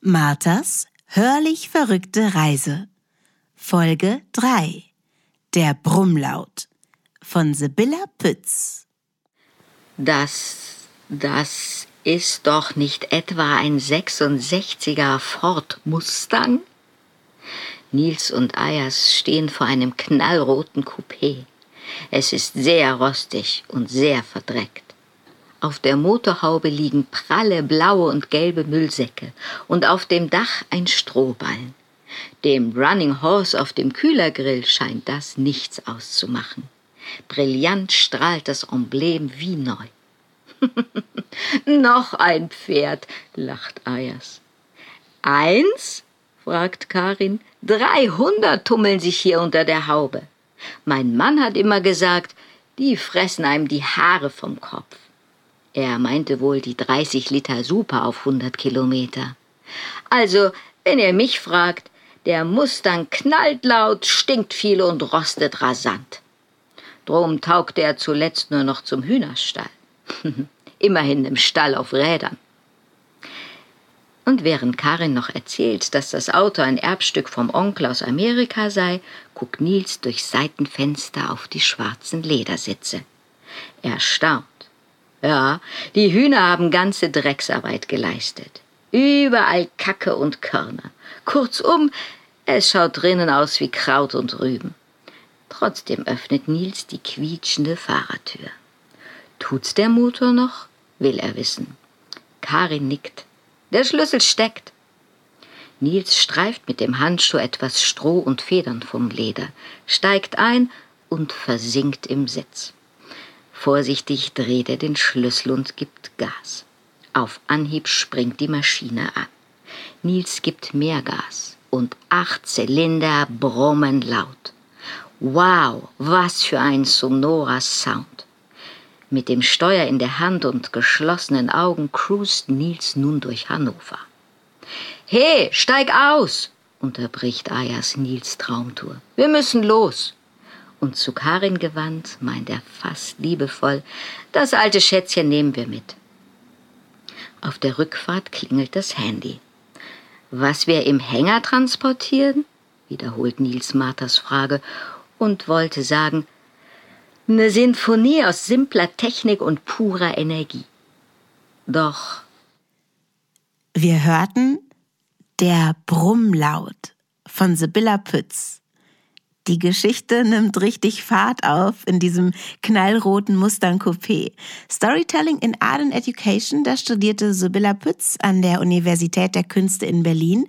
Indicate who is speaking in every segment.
Speaker 1: Marthas hörlich verrückte Reise. Folge 3. Der Brummlaut von Sibylla Pütz.
Speaker 2: Das, das ist doch nicht etwa ein 66er Ford Mustang? Nils und Ayers stehen vor einem knallroten Coupé. Es ist sehr rostig und sehr verdreckt. Auf der Motorhaube liegen pralle blaue und gelbe Müllsäcke und auf dem Dach ein Strohballen. Dem Running Horse auf dem Kühlergrill scheint das nichts auszumachen. Brillant strahlt das Emblem wie neu. Noch ein Pferd, lacht Ayers. Eins? fragt Karin. Dreihundert tummeln sich hier unter der Haube. Mein Mann hat immer gesagt, die fressen einem die Haare vom Kopf. Er meinte wohl die 30 Liter Super auf 100 Kilometer. Also, wenn ihr mich fragt, der Mustang knallt laut, stinkt viel und rostet rasant. Drum taugte er zuletzt nur noch zum Hühnerstall. Immerhin im Stall auf Rädern. Und während Karin noch erzählt, dass das Auto ein Erbstück vom Onkel aus Amerika sei, guckt Nils durch Seitenfenster auf die schwarzen Ledersitze. Er staunt. Ja, die Hühner haben ganze Drecksarbeit geleistet. Überall Kacke und Körner. Kurzum, es schaut drinnen aus wie Kraut und Rüben. Trotzdem öffnet Nils die quietschende Fahrertür. Tut's der Motor noch? will er wissen. Karin nickt. Der Schlüssel steckt. Nils streift mit dem Handschuh etwas Stroh und Federn vom Leder, steigt ein und versinkt im Sitz. Vorsichtig dreht er den Schlüssel und gibt Gas. Auf Anhieb springt die Maschine an. Nils gibt mehr Gas und acht Zylinder brummen laut. Wow, was für ein sonorer Sound. Mit dem Steuer in der Hand und geschlossenen Augen cruist Nils nun durch Hannover. He, steig aus! unterbricht Ayas Nils Traumtour. Wir müssen los und zu Karin gewandt, meint er fast liebevoll, das alte Schätzchen nehmen wir mit. Auf der Rückfahrt klingelt das Handy. Was wir im Hänger transportieren? wiederholt Nils Marthas Frage und wollte sagen, eine Sinfonie aus simpler Technik und purer Energie. Doch.
Speaker 1: Wir hörten Der Brummlaut von Sibylla Pütz. Die Geschichte nimmt richtig Fahrt auf in diesem knallroten Mustang Coupé. Storytelling in Art and Education, da studierte Sibylla Pütz an der Universität der Künste in Berlin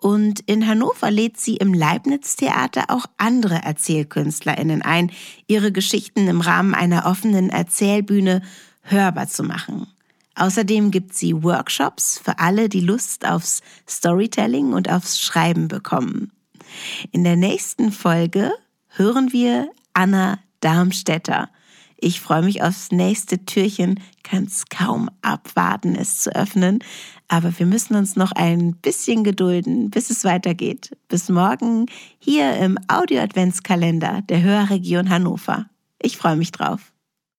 Speaker 1: und in Hannover lädt sie im Leibniz Theater auch andere ErzählkünstlerInnen ein, ihre Geschichten im Rahmen einer offenen Erzählbühne hörbar zu machen. Außerdem gibt sie Workshops für alle, die Lust aufs Storytelling und aufs Schreiben bekommen. In der nächsten Folge hören wir Anna Darmstädter. Ich freue mich aufs nächste Türchen, kann es kaum abwarten, es zu öffnen. Aber wir müssen uns noch ein bisschen gedulden, bis es weitergeht. Bis morgen hier im Audio-Adventskalender der Hörregion Hannover. Ich freue mich drauf.